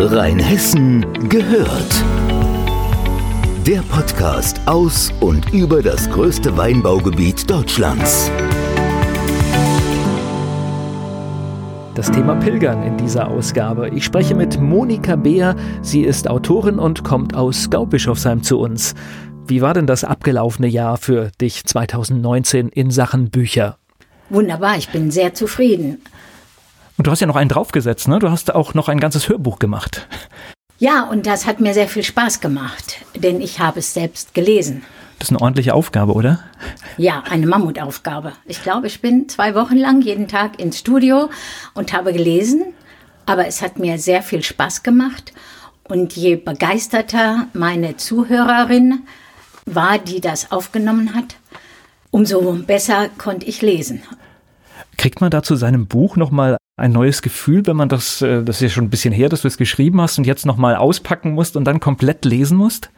Rheinhessen gehört. Der Podcast aus und über das größte Weinbaugebiet Deutschlands. Das Thema Pilgern in dieser Ausgabe. Ich spreche mit Monika Beer. Sie ist Autorin und kommt aus Gaubischofsheim zu uns. Wie war denn das abgelaufene Jahr für dich 2019 in Sachen Bücher? Wunderbar, ich bin sehr zufrieden. Und du hast ja noch einen draufgesetzt, ne? Du hast auch noch ein ganzes Hörbuch gemacht. Ja, und das hat mir sehr viel Spaß gemacht, denn ich habe es selbst gelesen. Das ist eine ordentliche Aufgabe, oder? Ja, eine Mammutaufgabe. Ich glaube, ich bin zwei Wochen lang jeden Tag ins Studio und habe gelesen, aber es hat mir sehr viel Spaß gemacht. Und je begeisterter meine Zuhörerin war, die das aufgenommen hat, umso besser konnte ich lesen. Kriegt man da zu seinem Buch nochmal ein neues Gefühl, wenn man das, äh, das ist ja schon ein bisschen her, dass du es geschrieben hast und jetzt nochmal auspacken musst und dann komplett lesen musst?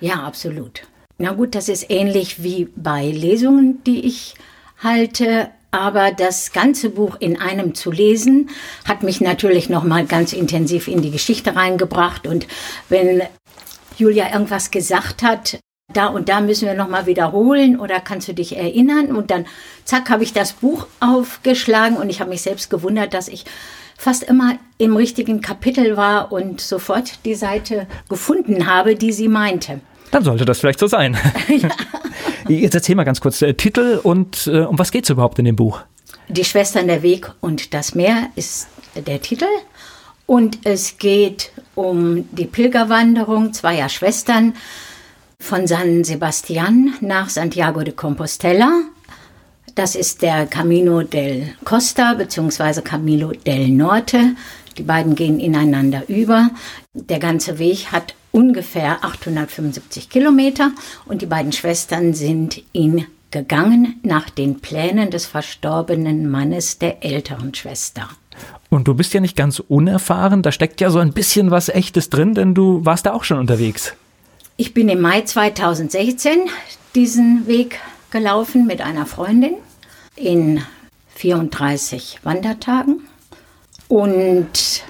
Ja, absolut. Na gut, das ist ähnlich wie bei Lesungen, die ich halte. Aber das ganze Buch in einem zu lesen, hat mich natürlich nochmal ganz intensiv in die Geschichte reingebracht. Und wenn Julia irgendwas gesagt hat, da und da müssen wir nochmal wiederholen oder kannst du dich erinnern? Und dann, zack, habe ich das Buch aufgeschlagen und ich habe mich selbst gewundert, dass ich fast immer im richtigen Kapitel war und sofort die Seite gefunden habe, die sie meinte. Dann sollte das vielleicht so sein. ja. Jetzt erzähl mal ganz kurz äh, Titel und äh, um was geht es überhaupt in dem Buch? Die Schwestern der Weg und das Meer ist der Titel. Und es geht um die Pilgerwanderung zweier Schwestern von San Sebastian nach Santiago de Compostela. Das ist der Camino del Costa bzw. Camino del Norte. Die beiden gehen ineinander über. Der ganze Weg hat ungefähr 875 Kilometer und die beiden Schwestern sind ihn gegangen nach den Plänen des verstorbenen Mannes der älteren Schwester. Und du bist ja nicht ganz unerfahren, da steckt ja so ein bisschen was Echtes drin, denn du warst da auch schon unterwegs. Ich bin im Mai 2016 diesen Weg gelaufen mit einer Freundin in 34 Wandertagen und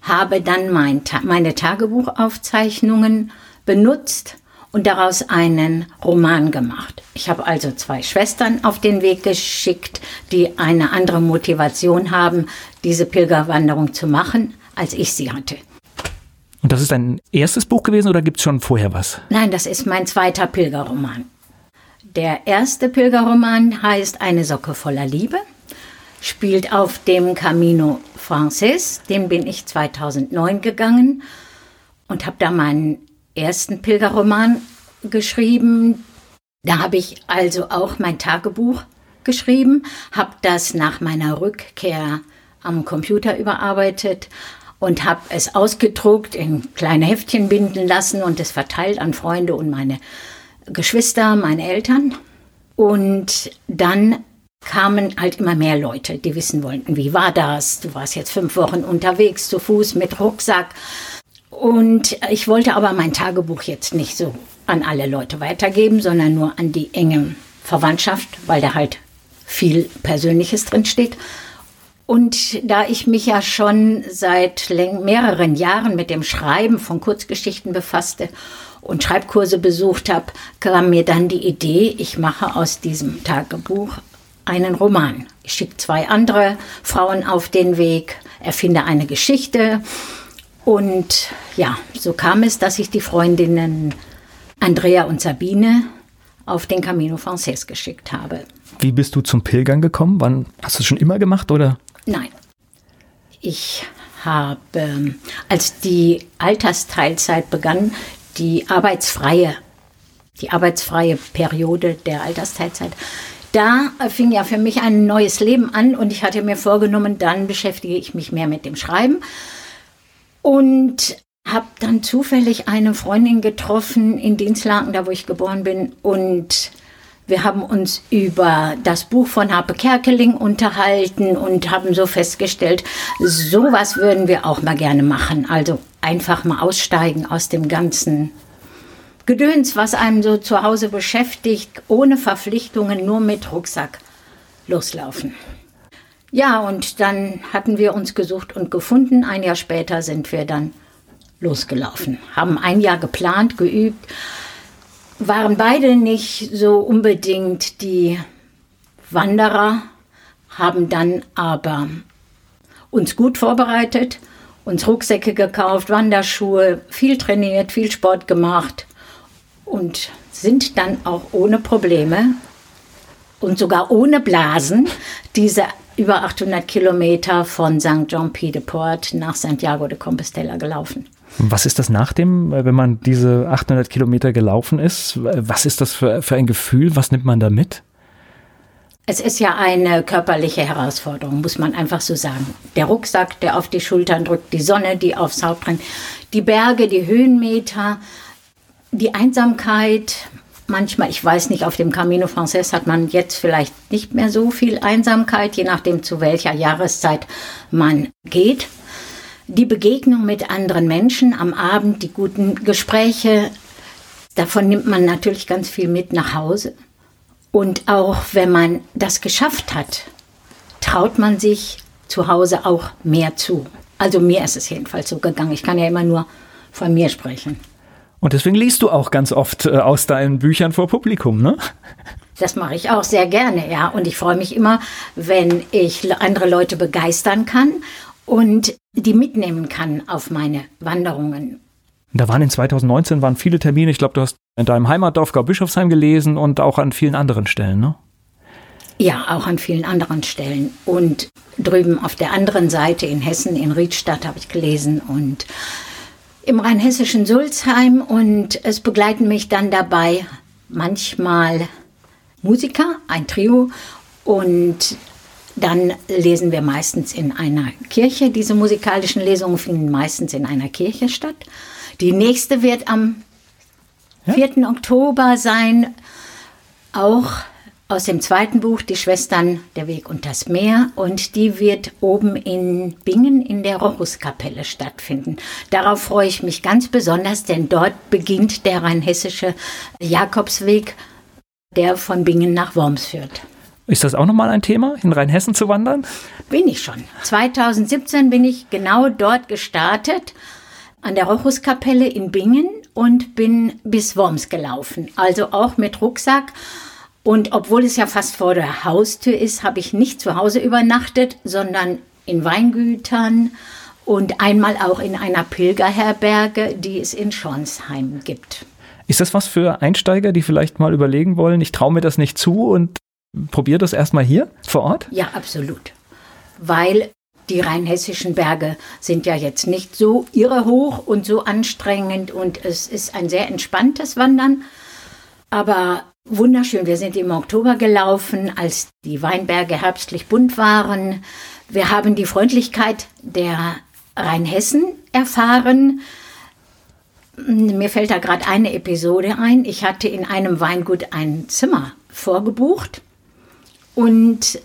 habe dann mein, meine Tagebuchaufzeichnungen benutzt und daraus einen Roman gemacht. Ich habe also zwei Schwestern auf den Weg geschickt, die eine andere Motivation haben, diese Pilgerwanderung zu machen, als ich sie hatte. Und das ist dein erstes Buch gewesen oder gibt es schon vorher was? Nein, das ist mein zweiter Pilgerroman. Der erste Pilgerroman heißt Eine Socke voller Liebe, spielt auf dem Camino Frances, den bin ich 2009 gegangen und habe da meinen ersten Pilgerroman geschrieben. Da habe ich also auch mein Tagebuch geschrieben, habe das nach meiner Rückkehr am Computer überarbeitet, und habe es ausgedruckt, in kleine Heftchen binden lassen und es verteilt an Freunde und meine Geschwister, meine Eltern. Und dann kamen halt immer mehr Leute, die wissen wollten, wie war das? Du warst jetzt fünf Wochen unterwegs zu Fuß mit Rucksack. Und ich wollte aber mein Tagebuch jetzt nicht so an alle Leute weitergeben, sondern nur an die enge Verwandtschaft, weil da halt viel Persönliches drin steht. Und da ich mich ja schon seit mehreren Jahren mit dem Schreiben von Kurzgeschichten befasste und Schreibkurse besucht habe, kam mir dann die Idee, ich mache aus diesem Tagebuch einen Roman. Ich schicke zwei andere Frauen auf den Weg, erfinde eine Geschichte. Und ja, so kam es, dass ich die Freundinnen Andrea und Sabine auf den Camino Frances geschickt habe. Wie bist du zum Pilgern gekommen? Wann hast du es schon immer gemacht oder? Nein. Ich habe, als die Altersteilzeit begann, die arbeitsfreie, die arbeitsfreie Periode der Altersteilzeit, da fing ja für mich ein neues Leben an und ich hatte mir vorgenommen, dann beschäftige ich mich mehr mit dem Schreiben und habe dann zufällig eine Freundin getroffen in Dienstlaken, da wo ich geboren bin und wir haben uns über das Buch von Harpe Kerkeling unterhalten und haben so festgestellt, sowas würden wir auch mal gerne machen. Also einfach mal aussteigen aus dem ganzen Gedöns, was einem so zu Hause beschäftigt, ohne Verpflichtungen, nur mit Rucksack loslaufen. Ja, und dann hatten wir uns gesucht und gefunden. Ein Jahr später sind wir dann losgelaufen. Haben ein Jahr geplant, geübt, waren beide nicht so unbedingt die Wanderer, haben dann aber uns gut vorbereitet, uns Rucksäcke gekauft, Wanderschuhe, viel trainiert, viel Sport gemacht und sind dann auch ohne Probleme und sogar ohne Blasen diese über 800 Kilometer von St. Jean-Pied-de-Port nach Santiago de Compostela gelaufen. Was ist das nach dem, wenn man diese 800 Kilometer gelaufen ist? Was ist das für, für ein Gefühl? Was nimmt man da mit? Es ist ja eine körperliche Herausforderung, muss man einfach so sagen. Der Rucksack, der auf die Schultern drückt, die Sonne, die aufs Haupt brennt, die Berge, die Höhenmeter, die Einsamkeit. Manchmal, ich weiß nicht, auf dem Camino Frances hat man jetzt vielleicht nicht mehr so viel Einsamkeit, je nachdem zu welcher Jahreszeit man geht die Begegnung mit anderen Menschen am Abend, die guten Gespräche, davon nimmt man natürlich ganz viel mit nach Hause. Und auch wenn man das geschafft hat, traut man sich zu Hause auch mehr zu. Also mir ist es jedenfalls so gegangen. Ich kann ja immer nur von mir sprechen. Und deswegen liest du auch ganz oft äh, aus deinen Büchern vor Publikum, ne? Das mache ich auch sehr gerne, ja. Und ich freue mich immer, wenn ich andere Leute begeistern kann und die mitnehmen kann auf meine Wanderungen. Da waren in 2019 waren viele Termine. Ich glaube, du hast in deinem Heimatdorf Gau-Bischofsheim gelesen und auch an vielen anderen Stellen, ne? Ja, auch an vielen anderen Stellen. Und drüben auf der anderen Seite in Hessen, in Riedstadt, habe ich gelesen und im rheinhessischen Sulzheim. Und es begleiten mich dann dabei manchmal Musiker, ein Trio und dann lesen wir meistens in einer Kirche. Diese musikalischen Lesungen finden meistens in einer Kirche statt. Die nächste wird am ja? 4. Oktober sein, auch aus dem zweiten Buch, Die Schwestern, der Weg und das Meer. Und die wird oben in Bingen in der Rochuskapelle stattfinden. Darauf freue ich mich ganz besonders, denn dort beginnt der rheinhessische Jakobsweg, der von Bingen nach Worms führt. Ist das auch nochmal ein Thema, in Rheinhessen zu wandern? Bin ich schon. 2017 bin ich genau dort gestartet, an der Rochuskapelle in Bingen und bin bis Worms gelaufen. Also auch mit Rucksack. Und obwohl es ja fast vor der Haustür ist, habe ich nicht zu Hause übernachtet, sondern in Weingütern und einmal auch in einer Pilgerherberge, die es in Schornsheim gibt. Ist das was für Einsteiger, die vielleicht mal überlegen wollen, ich traue mir das nicht zu und Probier das erstmal hier vor Ort? Ja, absolut. Weil die rheinhessischen Berge sind ja jetzt nicht so irre hoch und so anstrengend und es ist ein sehr entspanntes Wandern. Aber wunderschön. Wir sind im Oktober gelaufen, als die Weinberge herbstlich bunt waren. Wir haben die Freundlichkeit der Rheinhessen erfahren. Mir fällt da gerade eine Episode ein. Ich hatte in einem Weingut ein Zimmer vorgebucht und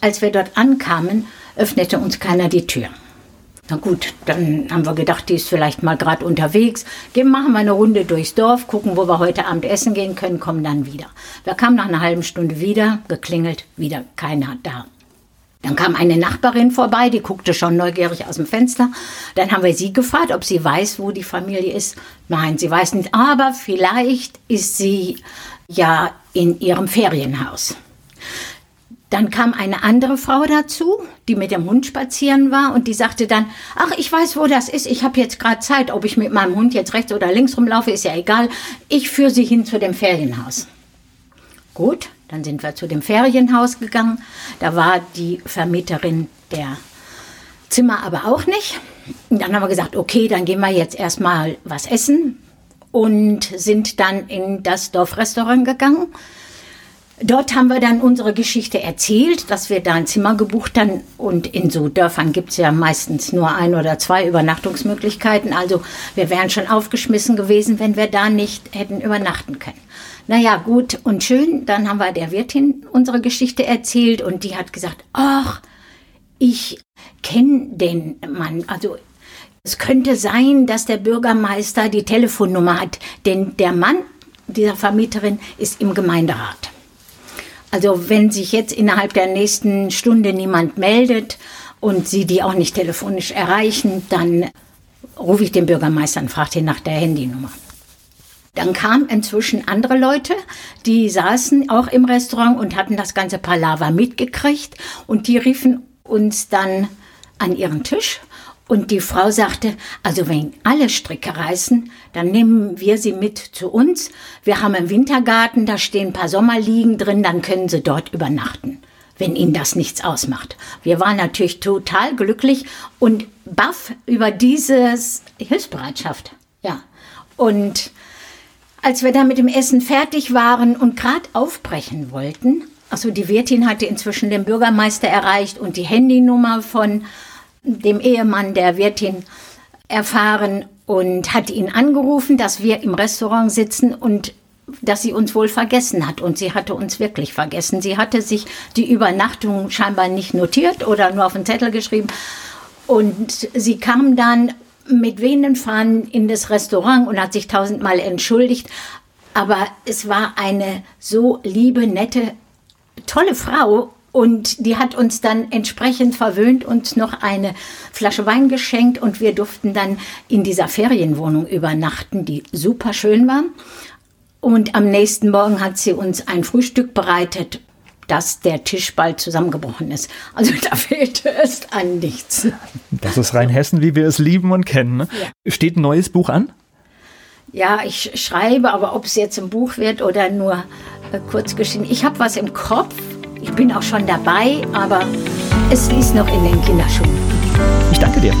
als wir dort ankamen, öffnete uns keiner die Tür. Na gut, dann haben wir gedacht, die ist vielleicht mal gerade unterwegs. Gehen, machen wir eine Runde durchs Dorf, gucken, wo wir heute Abend essen gehen können, kommen dann wieder. Wir kamen nach einer halben Stunde wieder, geklingelt, wieder keiner da. Dann kam eine Nachbarin vorbei, die guckte schon neugierig aus dem Fenster. Dann haben wir sie gefragt, ob sie weiß, wo die Familie ist. Nein, sie weiß nicht, aber vielleicht ist sie ja in ihrem Ferienhaus. Dann kam eine andere Frau dazu, die mit dem Hund spazieren war und die sagte dann, ach, ich weiß, wo das ist, ich habe jetzt gerade Zeit, ob ich mit meinem Hund jetzt rechts oder links rumlaufe, ist ja egal, ich führe sie hin zu dem Ferienhaus. Gut, dann sind wir zu dem Ferienhaus gegangen, da war die Vermieterin der Zimmer aber auch nicht. Und dann haben wir gesagt, okay, dann gehen wir jetzt erstmal was essen und sind dann in das Dorfrestaurant gegangen. Dort haben wir dann unsere Geschichte erzählt, dass wir da ein Zimmer gebucht haben. Und in so Dörfern gibt es ja meistens nur ein oder zwei Übernachtungsmöglichkeiten. Also wir wären schon aufgeschmissen gewesen, wenn wir da nicht hätten übernachten können. Naja, gut und schön. Dann haben wir der Wirtin unsere Geschichte erzählt und die hat gesagt, ach, ich kenne den Mann. Also es könnte sein, dass der Bürgermeister die Telefonnummer hat, denn der Mann dieser Vermieterin ist im Gemeinderat. Also wenn sich jetzt innerhalb der nächsten Stunde niemand meldet und Sie die auch nicht telefonisch erreichen, dann rufe ich den Bürgermeister und frage ihn nach der Handynummer. Dann kamen inzwischen andere Leute, die saßen auch im Restaurant und hatten das ganze Palaver mitgekriegt und die riefen uns dann an ihren Tisch und die Frau sagte, also wenn alle Stricke reißen, dann nehmen wir sie mit zu uns. Wir haben einen Wintergarten, da stehen ein paar Sommerliegen drin, dann können sie dort übernachten, wenn ihnen das nichts ausmacht. Wir waren natürlich total glücklich und baff über diese Hilfsbereitschaft. Ja. Und als wir dann mit dem Essen fertig waren und gerade aufbrechen wollten, also die Wirtin hatte inzwischen den Bürgermeister erreicht und die Handynummer von dem Ehemann der Wirtin erfahren und hat ihn angerufen, dass wir im Restaurant sitzen und dass sie uns wohl vergessen hat. Und sie hatte uns wirklich vergessen. Sie hatte sich die Übernachtung scheinbar nicht notiert oder nur auf den Zettel geschrieben. Und sie kam dann mit wehenden Fahnen in das Restaurant und hat sich tausendmal entschuldigt. Aber es war eine so liebe, nette, tolle Frau und die hat uns dann entsprechend verwöhnt und noch eine Flasche Wein geschenkt und wir durften dann in dieser Ferienwohnung übernachten, die super schön war. Und am nächsten Morgen hat sie uns ein Frühstück bereitet, dass der Tisch bald zusammengebrochen ist. Also da fehlte es an nichts. Das ist Rheinhessen, wie wir es lieben und kennen. Ne? Ja. Steht ein neues Buch an? Ja, ich schreibe, aber ob es jetzt ein Buch wird oder nur äh, Kurzgeschichten. Ich habe was im Kopf, ich bin auch schon dabei, aber es ist noch in den Kinderschuhen. Ich danke dir.